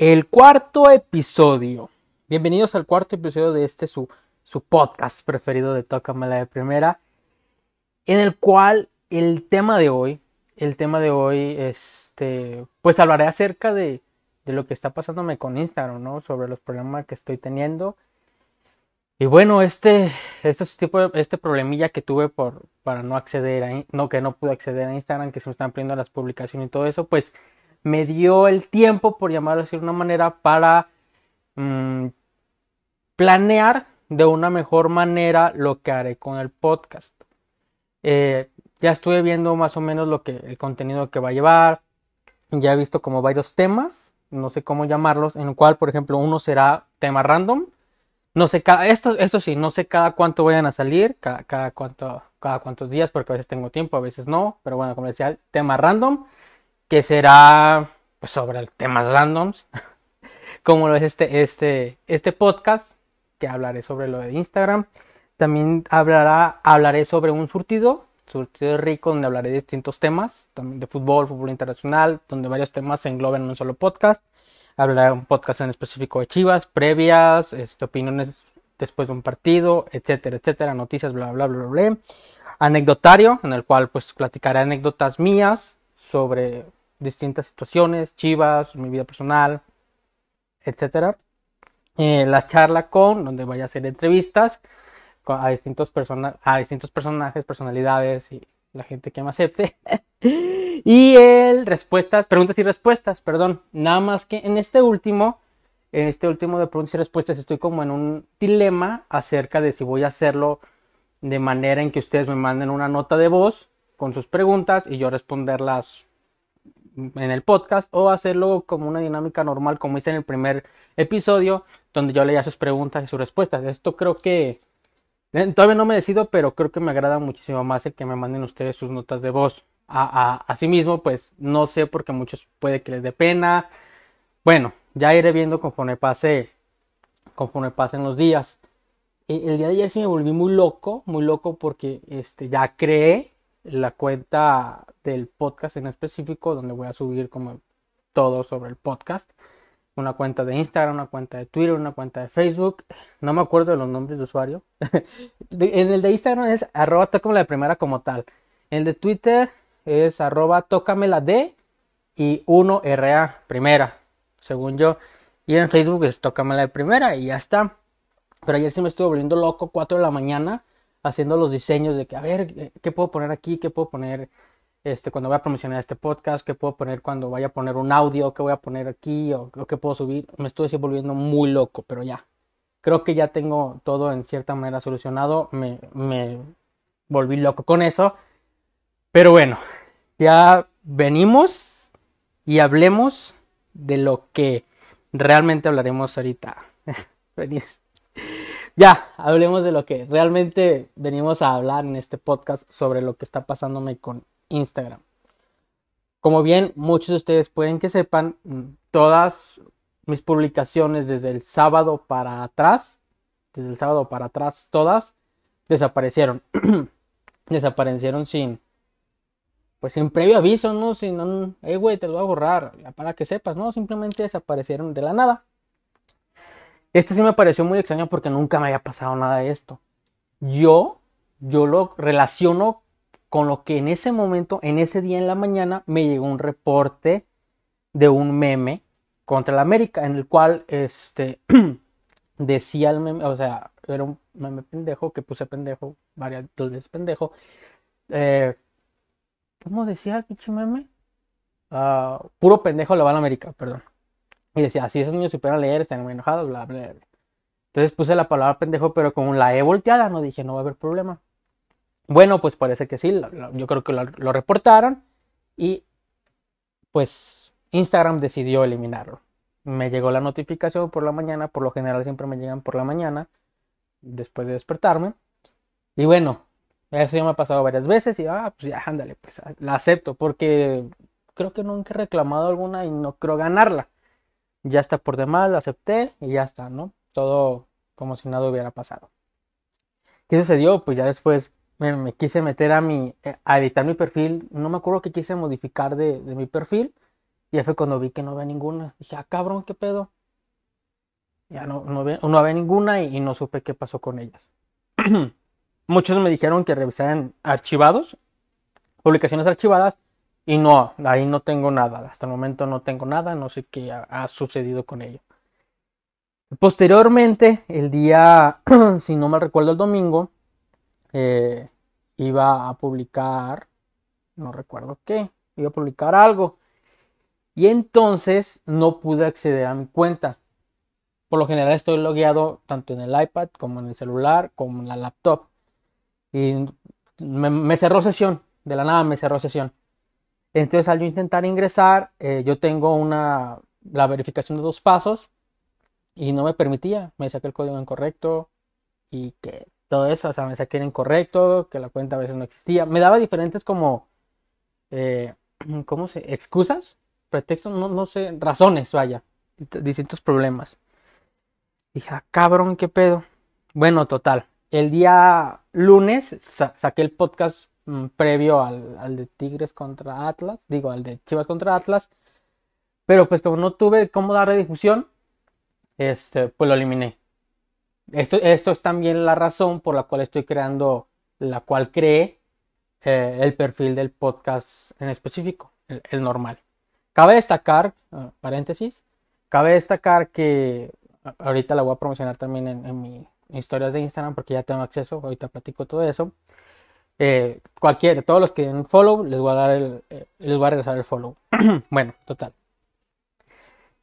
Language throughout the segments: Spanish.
El cuarto episodio. Bienvenidos al cuarto episodio de este su, su podcast preferido de Tócame la de Primera. En el cual el tema de hoy, el tema de hoy, este, pues hablaré acerca de, de lo que está pasándome con Instagram, ¿no? Sobre los problemas que estoy teniendo. Y bueno, este, este tipo este problemilla que tuve por, para no acceder a, no, que no pude acceder a Instagram, que se me están pidiendo las publicaciones y todo eso, pues me dio el tiempo, por llamarlo así de una manera, para mm, planear de una mejor manera lo que haré con el podcast. Eh, ya estuve viendo más o menos lo que el contenido que va a llevar. Ya he visto como varios temas, no sé cómo llamarlos, en el cual, por ejemplo, uno será tema random. No sé, cada, esto, esto sí, no sé cada cuánto vayan a salir, cada, cuánto, cada cuántos días, porque a veces tengo tiempo, a veces no. Pero bueno, como decía, tema random que será pues, sobre temas randoms, como lo es este, este, este podcast, que hablaré sobre lo de Instagram. También hablará, hablaré sobre un surtido, surtido rico, donde hablaré de distintos temas, también de fútbol, fútbol internacional, donde varios temas se engloben en un solo podcast. Hablaré un podcast en específico de Chivas, previas, este, opiniones después de un partido, etcétera, etcétera, noticias, bla, bla, bla, bla. Anecdotario, en el cual pues platicaré anécdotas mías sobre distintas situaciones, chivas, mi vida personal, etcétera. Eh, la charla con, donde voy a hacer entrevistas a distintos, a distintos personajes, personalidades y la gente que me acepte. y el respuestas, preguntas y respuestas, perdón. Nada más que en este último, en este último de preguntas y respuestas estoy como en un dilema acerca de si voy a hacerlo de manera en que ustedes me manden una nota de voz con sus preguntas y yo responderlas en el podcast o hacerlo como una dinámica normal como hice en el primer episodio donde yo leía sus preguntas y sus respuestas. Esto creo que eh, todavía no me decido, pero creo que me agrada muchísimo más el que me manden ustedes sus notas de voz. A, a, mismo, pues no sé porque muchos puede que les dé pena. Bueno, ya iré viendo conforme pase, conforme pasen los días. E, el día de ayer sí me volví muy loco, muy loco porque este, ya creé la cuenta del podcast en específico, donde voy a subir como todo sobre el podcast. Una cuenta de Instagram, una cuenta de Twitter, una cuenta de Facebook. No me acuerdo de los nombres de usuario. en el de Instagram es arroba tócame la primera como tal. En el de Twitter es arroba tócame la D y 1RA primera, según yo. Y en Facebook es tócame la primera y ya está. Pero ayer sí me estuve volviendo loco, 4 de la mañana, haciendo los diseños de que, a ver, eh, ¿qué puedo poner aquí? ¿Qué puedo poner este, cuando voy a promocionar este podcast? ¿Qué puedo poner cuando vaya a poner un audio? ¿Qué voy a poner aquí? ¿O, qué puedo subir? Me estoy volviendo muy loco, pero ya. Creo que ya tengo todo en cierta manera solucionado. Me, me volví loco con eso. Pero bueno, ya venimos y hablemos de lo que realmente hablaremos ahorita. ya, hablemos de lo que realmente venimos a hablar en este podcast sobre lo que está pasándome con Instagram. Como bien muchos de ustedes pueden que sepan, todas mis publicaciones desde el sábado para atrás, desde el sábado para atrás, todas desaparecieron. desaparecieron sin, pues sin previo aviso, ¿no? Sin hey, güey, te lo voy a borrar, para que sepas, ¿no? Simplemente desaparecieron de la nada. Esto sí me pareció muy extraño porque nunca me había pasado nada de esto. Yo, yo lo relaciono con lo que en ese momento, en ese día en la mañana, me llegó un reporte de un meme contra la América, en el cual este decía el meme, o sea, era un meme pendejo que puse pendejo, varias veces pendejo. Eh, ¿Cómo decía el pinche meme? Ah, puro pendejo le va a la América, perdón. Y decía, si esos niños supieran leer, están muy enojados, bla, bla, bla. Entonces puse la palabra pendejo, pero con la E volteada, no dije, no va a haber problema. Bueno, pues parece que sí, yo creo que lo, lo reportaron y pues Instagram decidió eliminarlo. Me llegó la notificación por la mañana, por lo general siempre me llegan por la mañana, después de despertarme. Y bueno, eso ya me ha pasado varias veces y, ah, pues ya, ándale, pues la acepto porque creo que nunca he reclamado alguna y no creo ganarla ya está por demás, lo acepté y ya está, ¿no? Todo como si nada hubiera pasado. ¿Qué sucedió? Pues ya después me, quise meter a mi, eh, a editar mi perfil, no me acuerdo qué quise modificar de, mi perfil Y ya fue cuando vi que no había ninguna. Dije, ah, cabrón, ¿qué pedo? Ya no, no, había, no había ninguna y, no supe qué pasó con ellas. Muchos me dijeron que revisaran archivados, publicaciones archivadas, y no, ahí no tengo nada. Hasta el momento no tengo nada, no sé qué ha, sucedido con ello. Posteriormente, el día, si no me recuerdo, el domingo, eh, iba a publicar, no recuerdo qué, iba a publicar algo. Y entonces no pude acceder a mi cuenta. Por lo general estoy logueado tanto en el iPad como en el celular como en la laptop. Y me, cerró sesión. De la nada me cerró sesión. Entonces al yo intentar ingresar, eh, yo tengo una, la verificación de dos pasos y no me permitía. Me decía que el código era incorrecto y que todo eso, o sea, me decía que era incorrecto, que la cuenta a veces no existía. Me daba diferentes como, eh, ¿cómo se? Excusas, pretextos, no, no sé, razones, vaya, distintos problemas. Dije, ah, cabrón, qué pedo. Bueno, total. El día lunes saqué el podcast mm, previo al, al, de Tigres contra Atlas, digo, al de Chivas contra Atlas. Pero pues como no tuve cómo darle difusión, este, pues lo eliminé. Esto, esto es también la razón por la cual estoy creando, la cual creé eh, el perfil del podcast en específico, el, normal. Cabe destacar, ah, paréntesis, cabe destacar que ahorita la voy a promocionar también en, mi historias de Instagram porque ya tengo acceso, ahorita platico todo eso. Eh, cualquier, todos los que den follow, les voy a dar el, eh, les voy a regresar el follow. bueno, total.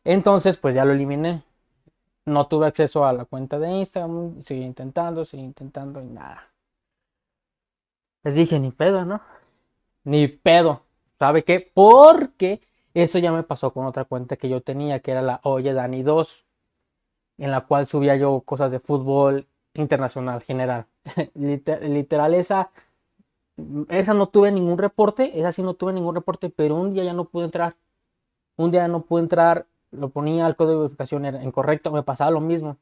Entonces, pues ya lo eliminé. No tuve acceso a la cuenta de Instagram, seguí intentando, seguí intentando y nada. Les dije, ni pedo, ¿no? Ni pedo. ¿Sabe qué? Porque eso ya me pasó con otra cuenta que yo tenía, que era la Oye Dani 2 en la cual subía yo cosas de fútbol internacional general. Literal, esa, esa no tuve ningún reporte, esa sí no tuve ningún reporte, pero un día ya no pude entrar. Un día no pude entrar, lo ponía, el código de verificación era incorrecto, me pasaba lo mismo.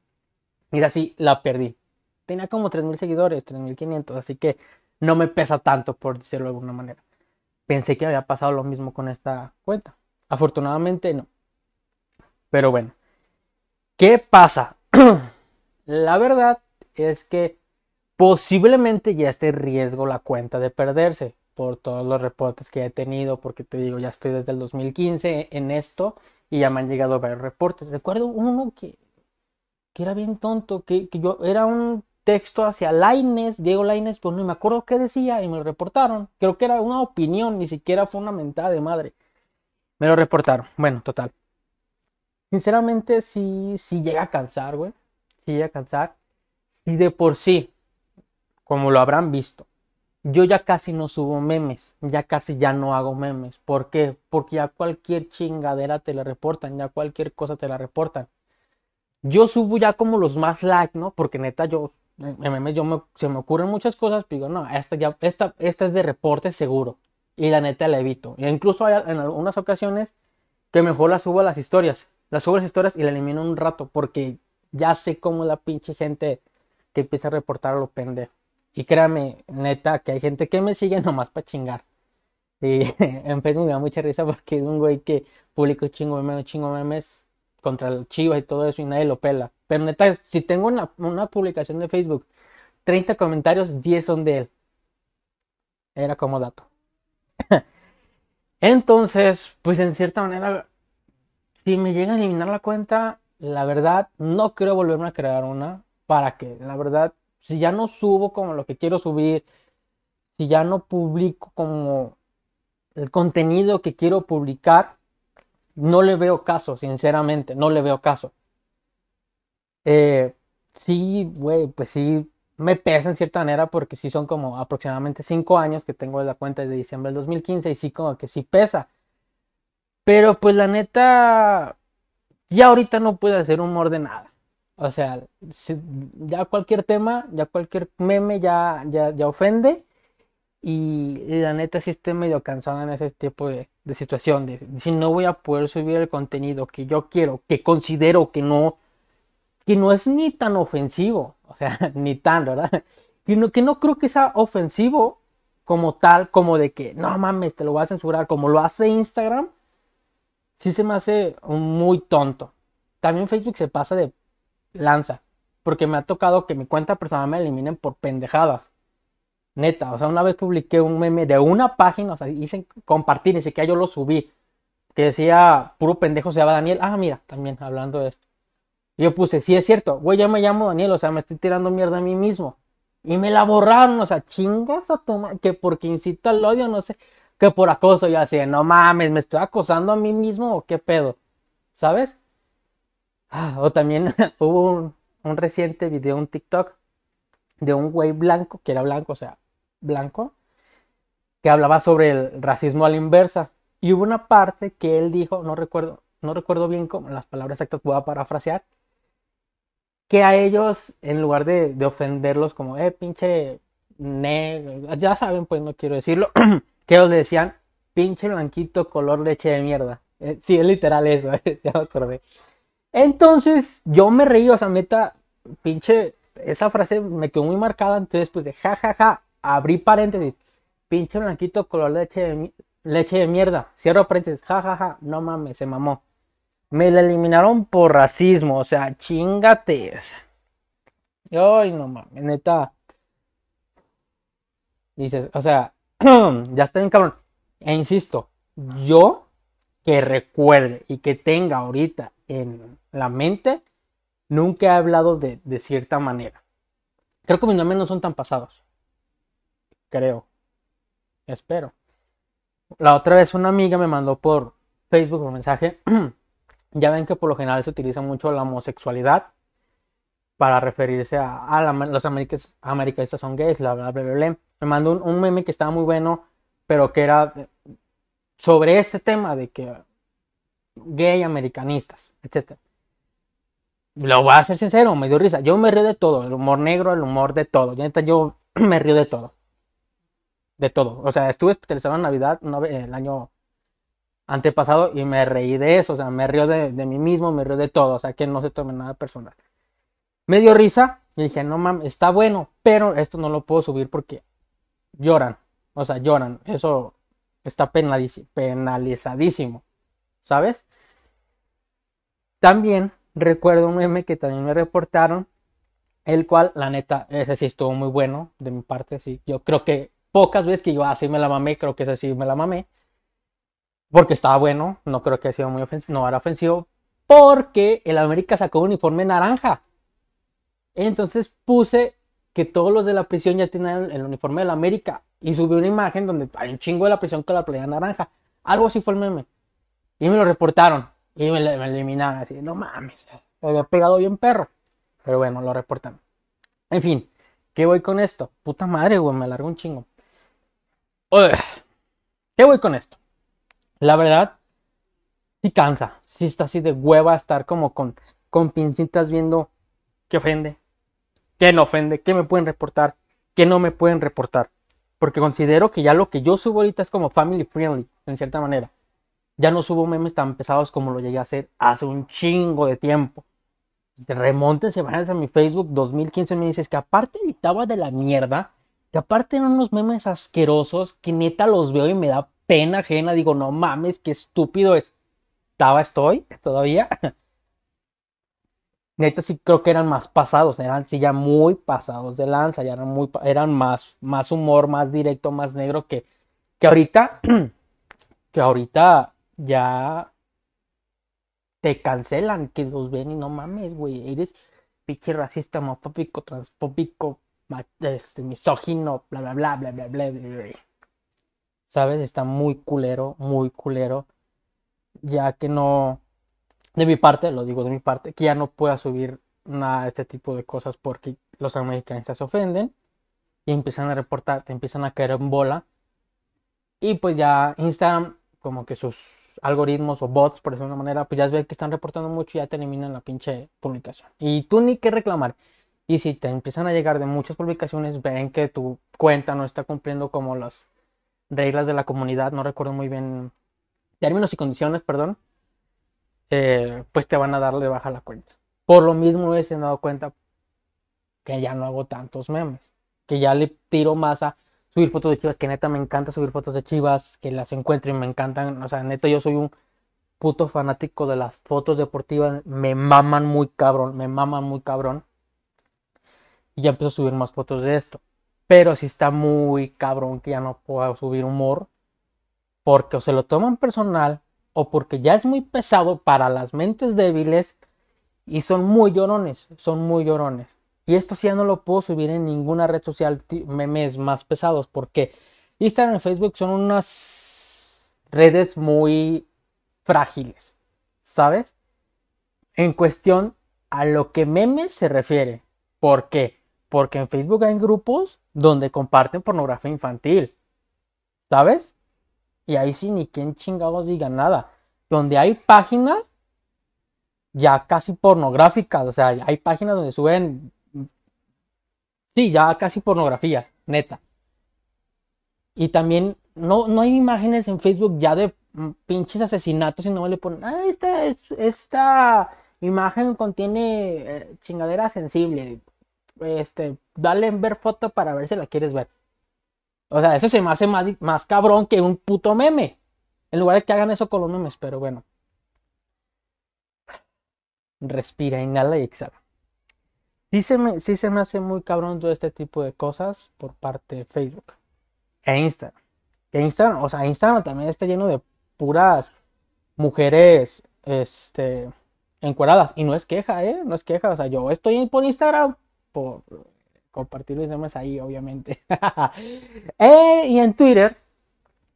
Y así la perdí. Tenía como 3.000 seguidores, 3.500, así que no me pesa tanto, por decirlo de alguna manera. Pensé que había pasado lo mismo con esta cuenta. Afortunadamente no. Pero bueno. ¿Qué pasa? la verdad es que posiblemente ya esté en riesgo la cuenta de perderse por todos los reportes que he tenido, porque te digo, ya estoy desde el 2015 en esto y ya me han llegado varios reportes. Recuerdo uno que, que era bien tonto, que, yo era un texto hacia Laines, Diego Laines, pues no me acuerdo qué decía y me lo reportaron. Creo que era una opinión, ni siquiera fue una mentada de madre. Me lo reportaron. Bueno, total. Sinceramente, sí, sí llega a cansar, güey. Sí llega a cansar. Si de por sí, como lo habrán visto, yo ya casi no subo memes. Ya casi ya no hago memes. ¿Por qué? Porque ya cualquier chingadera te la reportan. Ya cualquier cosa te la reportan. Yo subo ya como los más like, ¿no? Porque neta, yo, en memes, yo me, se me ocurren muchas cosas. Pero digo, no, esta, ya, esta, esta es de reporte seguro. Y la neta la evito. E incluso hay en algunas ocasiones que mejor la subo a las historias las subo las historias y la elimino un rato porque ya sé cómo la pinche gente que empieza a reportar a lo pendejo. Y créame, neta, que hay gente que me sigue nomás para chingar. Y en Facebook me da mucha risa porque es un güey que publica chingo memes, chingo memes contra el Chivas y todo eso y nadie lo pela. Pero neta, si tengo una, una publicación de Facebook, 30 comentarios, 10 son de él. Era como dato. Entonces, pues en cierta manera si me llega a eliminar la cuenta, la verdad, no quiero volverme a crear una. ¿Para que La verdad, si ya no subo como lo que quiero subir, si ya no publico como el contenido que quiero publicar, no le veo caso, sinceramente, no le veo caso. Eh, sí, güey, pues sí, me pesa en cierta manera porque sí son como aproximadamente 5 años que tengo la cuenta de diciembre del 2015 y sí como que sí pesa. Pero pues la neta, ya ahorita no puedo hacer humor de nada. O sea, ya cualquier tema, ya cualquier meme ya, ya, ya ofende. Y, la neta sí estoy medio cansado en ese tipo de, de situación. De, si no voy a poder subir el contenido que yo quiero, que considero que no, que no es ni tan ofensivo. O sea, ni tan, ¿verdad? Que no, que no creo que sea ofensivo como tal, como de que no mames, te lo voy a censurar, como lo hace Instagram sí se me hace muy tonto. También Facebook se pasa de lanza, porque me ha tocado que mi cuenta personal me eliminen por pendejadas. Neta, o sea, una vez publiqué un meme de una página, o sea, hice compartir, ni siquiera yo lo subí, que decía, puro pendejo se llama Daniel. Ah, mira, también hablando de esto. Yo puse, sí es cierto, güey, ya me llamo Daniel, o sea, me estoy tirando mierda a mí mismo. Y me la borraron, o sea, chingas a tomar, que porque incito al odio, no sé, que por acoso, yo así, no mames, me estoy acosando a mí mismo o qué pedo, ¿sabes? O también hubo un, reciente video, un TikTok, de un güey blanco, que era blanco, o sea, blanco, que hablaba sobre el racismo a la inversa. Y hubo una parte que él dijo, no recuerdo, no recuerdo bien cómo las palabras exactas, voy a parafrasear, que a ellos, en lugar de, ofenderlos como, eh, pinche negro, ya saben, pues no quiero decirlo, que ellos decían, pinche blanquito color leche de mierda. Eh, sí, es literal eso, ya me acordé. Entonces, yo me reí, o sea, meta, pinche, esa frase me quedó muy marcada, entonces pues de ja, ja, ja, abrí paréntesis, pinche blanquito color leche de, leche de mierda, cierro paréntesis, ja, ja, ja, no mames, se mamó. Me la eliminaron por racismo, o sea, chingate. Ay, no mames, neta. Dices, o sea, ya está bien cabrón. E insisto, yo que recuerde y que tenga ahorita en la mente, nunca he hablado de, de cierta manera. Creo que mis nombres no son tan pasados. Creo. Espero. La otra vez una amiga me mandó por Facebook un mensaje Ya ven que por lo general se utiliza mucho la homosexualidad para referirse a, los americanistas son gays, bla, bla, bla, bla, Me mandó un, meme que estaba muy bueno, pero que era sobre este tema de que gay americanistas, etc. Lo voy a ser sincero, me dio risa. Yo me río de todo, el humor negro, el humor de todo. Yo me río de todo. De todo. O sea, estuve especializado en Navidad el año antepasado y me reí de eso, o sea, me río de, mí mismo, me río de todo, o sea, que no se tome nada personal. Me dio risa y dije, no mames, está bueno, pero esto no lo puedo subir porque lloran, o sea, lloran, eso está penalizadísimo, ¿sabes? También recuerdo un meme que también me reportaron, el cual, la neta, ese sí estuvo muy bueno de mi parte, sí, yo creo que pocas veces que yo así me la mamé, creo que ese sí me la mamé porque estaba bueno, no creo que haya sido muy ofensivo, no era ofensivo, porque el América sacó un uniforme naranja. Entonces puse que todos los de la prisión ya tienen el, uniforme de la América y subí una imagen donde hay un chingo de la prisión con la playa naranja. Algo así fue el meme. Y me lo reportaron y me, eliminaron así, no mames, me había pegado bien perro. Pero bueno, lo reportan. En fin, ¿qué voy con esto? Puta madre, güey, me largo un chingo. ¿Qué voy con esto? La verdad, sí cansa. Sí está así de hueva estar como con, con pincitas viendo qué ofende, qué no ofende, qué me pueden reportar, qué no me pueden reportar. Porque considero que ya lo que yo subo ahorita es como family friendly, en cierta manera. Ya no subo memes tan pesados como lo llegué a hacer hace un chingo de tiempo. Remontense, vayan a mi Facebook 2015 me dices que aparte editaba de la mierda, que aparte eran unos memes asquerosos que neta los veo y me da pena ajena, digo, no mames, qué estúpido estaba, estoy todavía. Neta sí creo que eran más pasados, eran sí ya muy pasados de lanza, ya eran muy, eran más, más humor, más directo, más negro que, que ahorita, que ahorita ya te cancelan, que los ven y no mames, güey, eres pinche racista, homofóbico, transfóbico, este, misógino, bla, bla, bla, bla, bla, bla, bla, bla. ¿sabes? Está muy culero, muy culero, ya que no, de mi parte, lo digo de mi parte, que ya no pueda subir nada de este tipo de cosas porque los americanistas se ofenden y empiezan a reportar, te empiezan a caer en bola. Y pues ya Instagram, como que sus algoritmos o bots, por decirlo de una manera, pues ya ven que están reportando mucho y ya te eliminan la pinche publicación. Y tú ni qué reclamar. Y si te empiezan a llegar de muchas publicaciones, ven que tu cuenta no está cumpliendo como las reglas de la comunidad, no recuerdo muy bien, términos y condiciones, perdón, eh, pues te van a darle baja la cuenta. Por lo mismo he dado cuenta que ya no hago tantos memes, que ya le tiro más a subir fotos de chivas, que neta me encanta subir fotos de chivas, que las encuentro y me encantan, o sea, neta yo soy un puto fanático de las fotos deportivas. Me maman muy cabrón, me maman muy cabrón. Y ya empiezo a subir más fotos de esto. Pero si está muy cabrón que ya no pueda subir humor. Porque o se lo toman personal o porque ya es muy pesado para las mentes débiles y son muy llorones, son muy llorones. Y esto sí ya no lo puedo subir en ninguna red social memes más pesados porque Instagram y Facebook son unas redes muy frágiles, ¿sabes? En cuestión a lo que memes se refiere. ¿Por qué? Porque en Facebook hay grupos donde comparten pornografía infantil, ¿sabes? Y ahí sí ni quien chingados diga nada. Donde hay páginas ya casi pornográficas. O sea, hay páginas donde suben. Sí, ya casi pornografía, neta. Y también no, no hay imágenes en Facebook ya de pinches asesinatos y no le ponen. Ah, esta, esta imagen contiene eh, chingadera sensible. Este, dale en ver foto para ver si la quieres ver. O sea, eso se me hace más, más cabrón que un puto meme. En lugar de que hagan eso con los memes, pero bueno. Respira, inhala y exhala. Sí se, me, sí se me hace muy cabrón todo este tipo de cosas por parte de Facebook e Instagram. E Instagram, o sea, Instagram también está lleno de puras mujeres este, encueradas. Y no es queja, ¿eh? No es queja. O sea, yo estoy por Instagram por compartir mis memes ahí, obviamente. Eh, y en Twitter,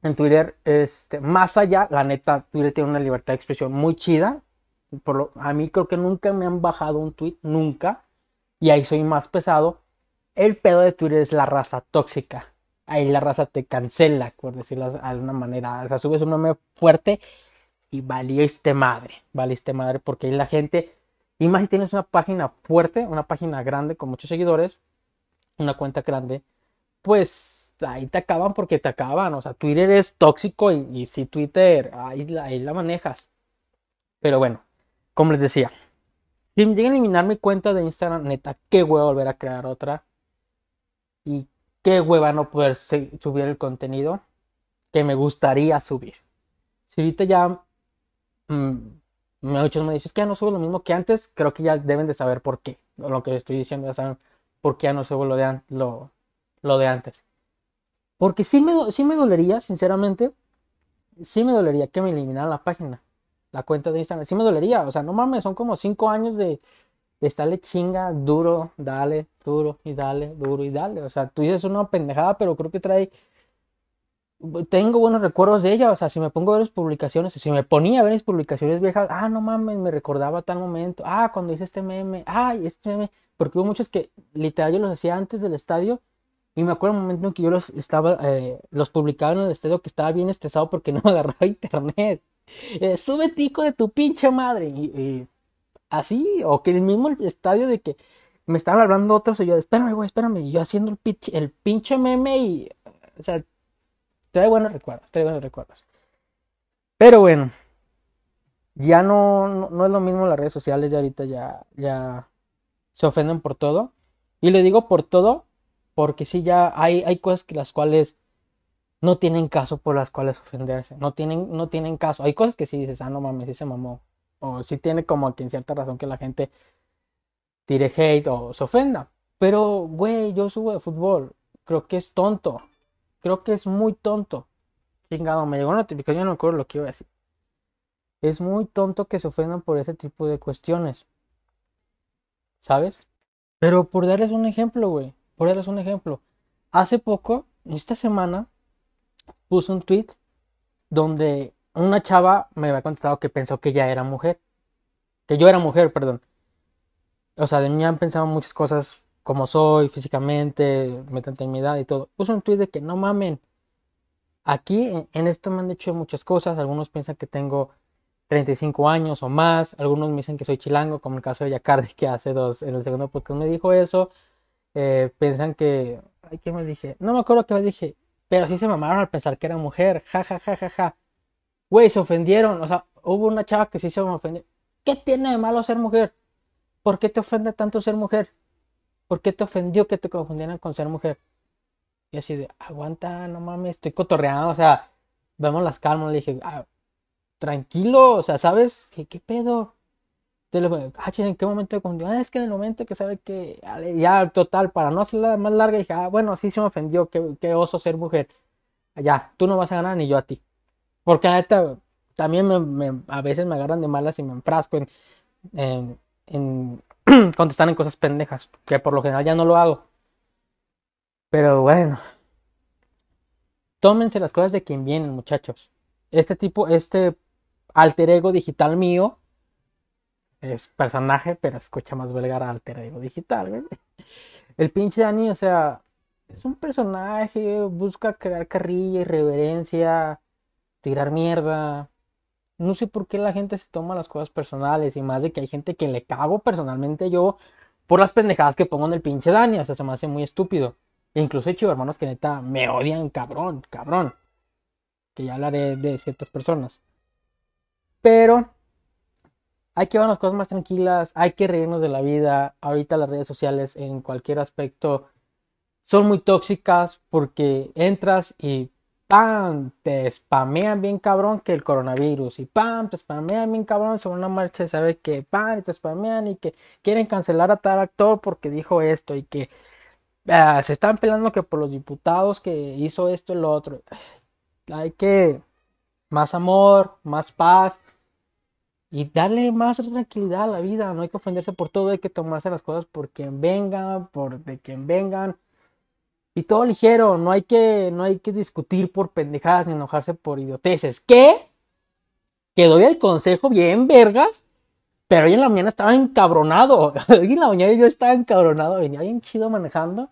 en Twitter, este, más allá, la neta, Twitter tiene una libertad de expresión muy chida. Por lo, a mí creo que nunca me han bajado un tweet, nunca. Y ahí soy más pesado. El pedo de Twitter es la raza tóxica. Ahí la raza te cancela, por decirlo de alguna manera. O sea, subes un meme fuerte y valiste madre. Valiste madre porque ahí la gente. Y más si tienes una página fuerte, una página grande con muchos seguidores, una cuenta grande, pues ahí te acaban porque te acaban. O sea, Twitter es tóxico y, si Twitter, ahí, ahí la manejas. Pero bueno, como les decía, si me llegan a eliminar mi cuenta de Instagram, neta, qué huevo volver a crear otra. Y qué hueva no poder subir el contenido que me gustaría subir. Si ahorita ya mmm, muchos me dicen que ya no subo lo mismo que antes, creo que ya deben de saber por qué. Lo que estoy diciendo ya saben porque ya no se lo de, lo de antes. Porque sí me, sí me dolería, sinceramente, sí me dolería que me eliminaran la página, la cuenta de Instagram. Sí me dolería, o sea, no mames, son como cinco años de, de estarle chinga, duro, dale, duro y dale, duro y dale. O sea, tú dices una pendejada, pero creo que trae. Tengo buenos recuerdos de ella, o sea, si me pongo a ver las publicaciones, si me ponía a ver mis publicaciones viejas, ah, no mames, me recordaba tal momento, ah, cuando hice este meme, ay, este meme, porque hubo muchos que literal yo los hacía antes del estadio y me acuerdo un momento en que yo los estaba eh, los publicaba en el estadio que estaba bien estresado porque no agarraba internet eh, sube tico de tu pinche madre. Y, así o que el mismo estadio de que me estaban hablando otros y yo espérame güey espérame y yo haciendo el pinche, el pinche meme y o sea trae buenos recuerdos trae buenos recuerdos. Pero bueno ya no, no, no es lo mismo las redes sociales ya ahorita ya ya se ofenden por todo. Y le digo por todo porque sí ya hay, hay cosas que las cuales no tienen caso por las cuales ofenderse. No tienen, no tienen caso. Hay cosas que sí dices, ah, no mames, sí se mamó. O sí tiene como que en cierta razón que la gente tire hate o se ofenda. Pero, güey, yo subo de fútbol. Creo que es tonto. Creo que es muy tonto. Chingado, me llegó una notificación, no me acuerdo lo que iba a decir. Es muy tonto que se ofendan por ese tipo de cuestiones. ¿sabes? Pero por darles un ejemplo, güey, por darles un ejemplo. Hace poco, esta semana, puse un tweet donde una chava me había contestado que pensó que ya era mujer. Que yo era mujer, perdón. O sea, de mí han pensado muchas cosas como soy físicamente, mi edad y todo. Puse un tweet de que no mamen. Aquí en esto me han dicho muchas cosas. Algunos piensan que tengo 35 años o más. Algunos me dicen que soy chilango, como el caso de Yacardi, que hace dos, en el segundo podcast me dijo eso. Eh, piensan que. Ay, ¿qué me dije? No me acuerdo qué me dije. Pero sí se mamaron al pensar que era mujer. Ja, ja, ja, ja, ja. Güey, se ofendieron. O sea, hubo una chava que sí se ofendió. ¿Qué tiene de malo ser mujer? ¿Por qué te ofende tanto ser mujer? ¿Por qué te ofendió que te confundieran con ser mujer? Y así de, aguanta, no mames, estoy cotorreando. O sea, vemos las calmas. Le dije, ah, tranquilo, o sea, ¿sabes? ¿Qué, qué pedo? Ah, ¿en qué momento de confundió? Ah, es que en el momento que sabe que ya total, para no hacerla más larga, dije, ah, bueno, sí se me ofendió, qué, qué oso ser mujer. Ya, tú no vas a ganar ni yo a ti. Porque a neta, también a veces me agarran de malas y me enfrasco en, en, en contestar en cosas pendejas, que por lo general ya no lo hago. Pero bueno, tómense las cosas de quien vienen, muchachos. Este tipo, este alter ego digital mío, es personaje, pero escucha más vulgar alter ego digital, güey. El pinche Dani, o sea, es un personaje, busca crear carrilla, irreverencia, tirar mierda. No sé por qué la gente se toma las cosas personales y más de que hay gente que le cago personalmente yo por las pendejadas que pongo en el pinche Dani, o sea, se me hace muy estúpido. E incluso he hecho hermanos que neta me odian, cabrón, cabrón. Que ya hablaré de ciertas personas. Pero hay que las cosas más tranquilas, hay que reírnos de la vida. Ahorita las redes sociales en cualquier aspecto son muy tóxicas porque entras y ¡pam! te spamean bien cabrón que el coronavirus y ¡pam! te spamean bien cabrón sobre una marcha y sabe que ¡pam! y te spamean y que quieren cancelar a tal actor porque dijo esto y que ah, se están peleando que por los diputados que hizo esto y lo otro. Hay que más amor, más paz y darle más tranquilidad a la vida. No hay que ofenderse por todo, hay que tomarse las cosas por quien vengan, por de quien vengan. Y todo ligero, no hay que, no hay que discutir por pendejadas ni enojarse por idioteces. ¿Qué? Que doy el consejo bien, vergas. Pero hoy en la mañana estaba encabronado. Hoy en la mañana yo estaba encabronado. Venía bien chido manejando.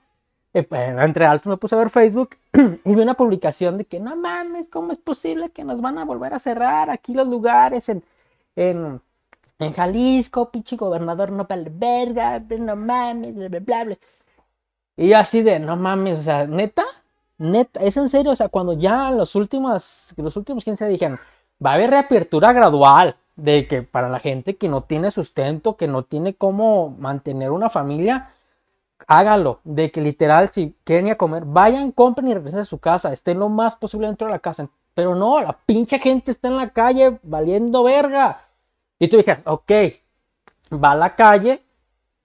Eh, entre altos me puse a ver Facebook y vi una publicación de que no mames, ¿cómo es posible que nos van a volver a cerrar aquí los lugares en, en, Jalisco, pinche gobernador no vale verga, no mames, bla, Y yo así de, no mames, o sea, neta, neta, es en serio, o sea, cuando ya los últimos, los últimos 15 dijeron, va a haber reapertura gradual, de que para la gente que no tiene sustento, que no tiene cómo mantener una familia, hágalo, de que literal, si quieren ir a comer, vayan, compren y regresen a su casa, estén lo más posible dentro de la casa. Pero no, la pinche gente está en la calle valiendo verga. Y tú dijeras, ok, va a la calle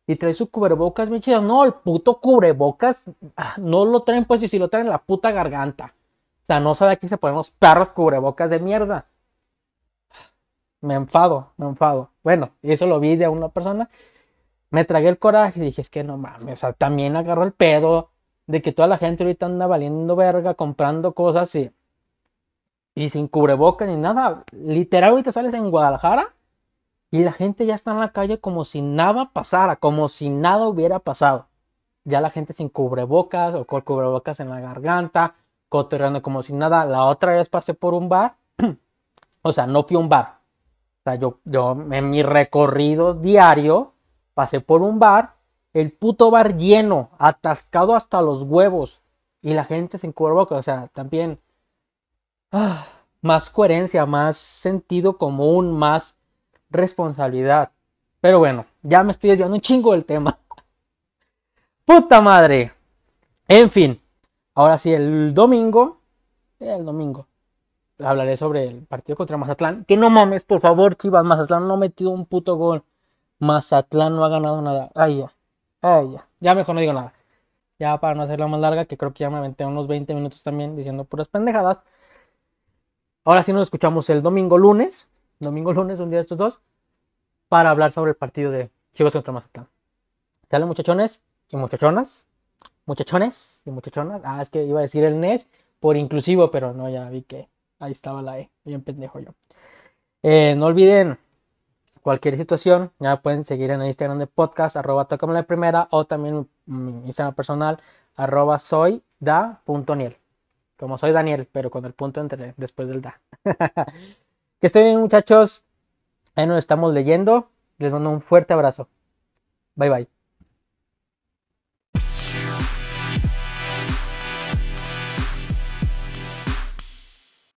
y trae su cubrebocas bien chido. No, el puto cubrebocas ah, no lo traen pues y si lo traen en la puta garganta. O sea, no sabe aquí se ponen los perros cubrebocas de mierda. Me enfado, me enfado. Bueno, eso lo vi de una persona. Me tragué el coraje y dije, es que no mames, o sea, también agarro el pedo de que toda la gente ahorita anda valiendo verga, comprando cosas y, y sin cubrebocas ni nada. Literal, ahorita sales en Guadalajara y la gente ya está en la calle como si nada pasara, como si nada hubiera pasado. Ya la gente sin cubrebocas o con cubrebocas en la garganta, cotorreando como si nada. La otra vez pasé por un bar, o sea, no fui a un bar. O sea, yo, yo en mi recorrido diario pasé por un bar, el puto bar lleno, atascado hasta los huevos. Y la gente sin cubrebocas, o sea, también ah, más coherencia, más sentido común, más responsabilidad. Pero bueno, ya me estoy desviando un chingo del tema. Puta madre. En fin. Ahora sí, el domingo. El domingo. Hablaré sobre el partido contra Mazatlán. Que no mames, por favor, Chivas. Mazatlán no ha metido un puto gol. Mazatlán no ha ganado nada. Ay, ya. Ay, ya. Ya mejor no digo nada. Ya para no hacerla más larga, que creo que ya me aventé unos 20 minutos también diciendo puras pendejadas. Ahora sí nos escuchamos el domingo lunes domingo, lunes, un día de estos dos, para hablar sobre el partido de Chivas contra Mazatlán. ¿Sale muchachones y muchachonas? Muchachones y muchachonas. Ah, es que iba a decir el NES por inclusivo, pero no, ya vi que ahí estaba la E. Bien pendejo yo. Eh, no olviden cualquier situación, ya pueden seguir en el Instagram de podcast, arroba tocame la primera, o también mi Instagram personal, arroba soy da.niel. Como soy Daniel, pero con el punto entre después del da. Que estén bien, muchachos. Ahí nos estamos leyendo. Les mando un fuerte abrazo. Bye bye.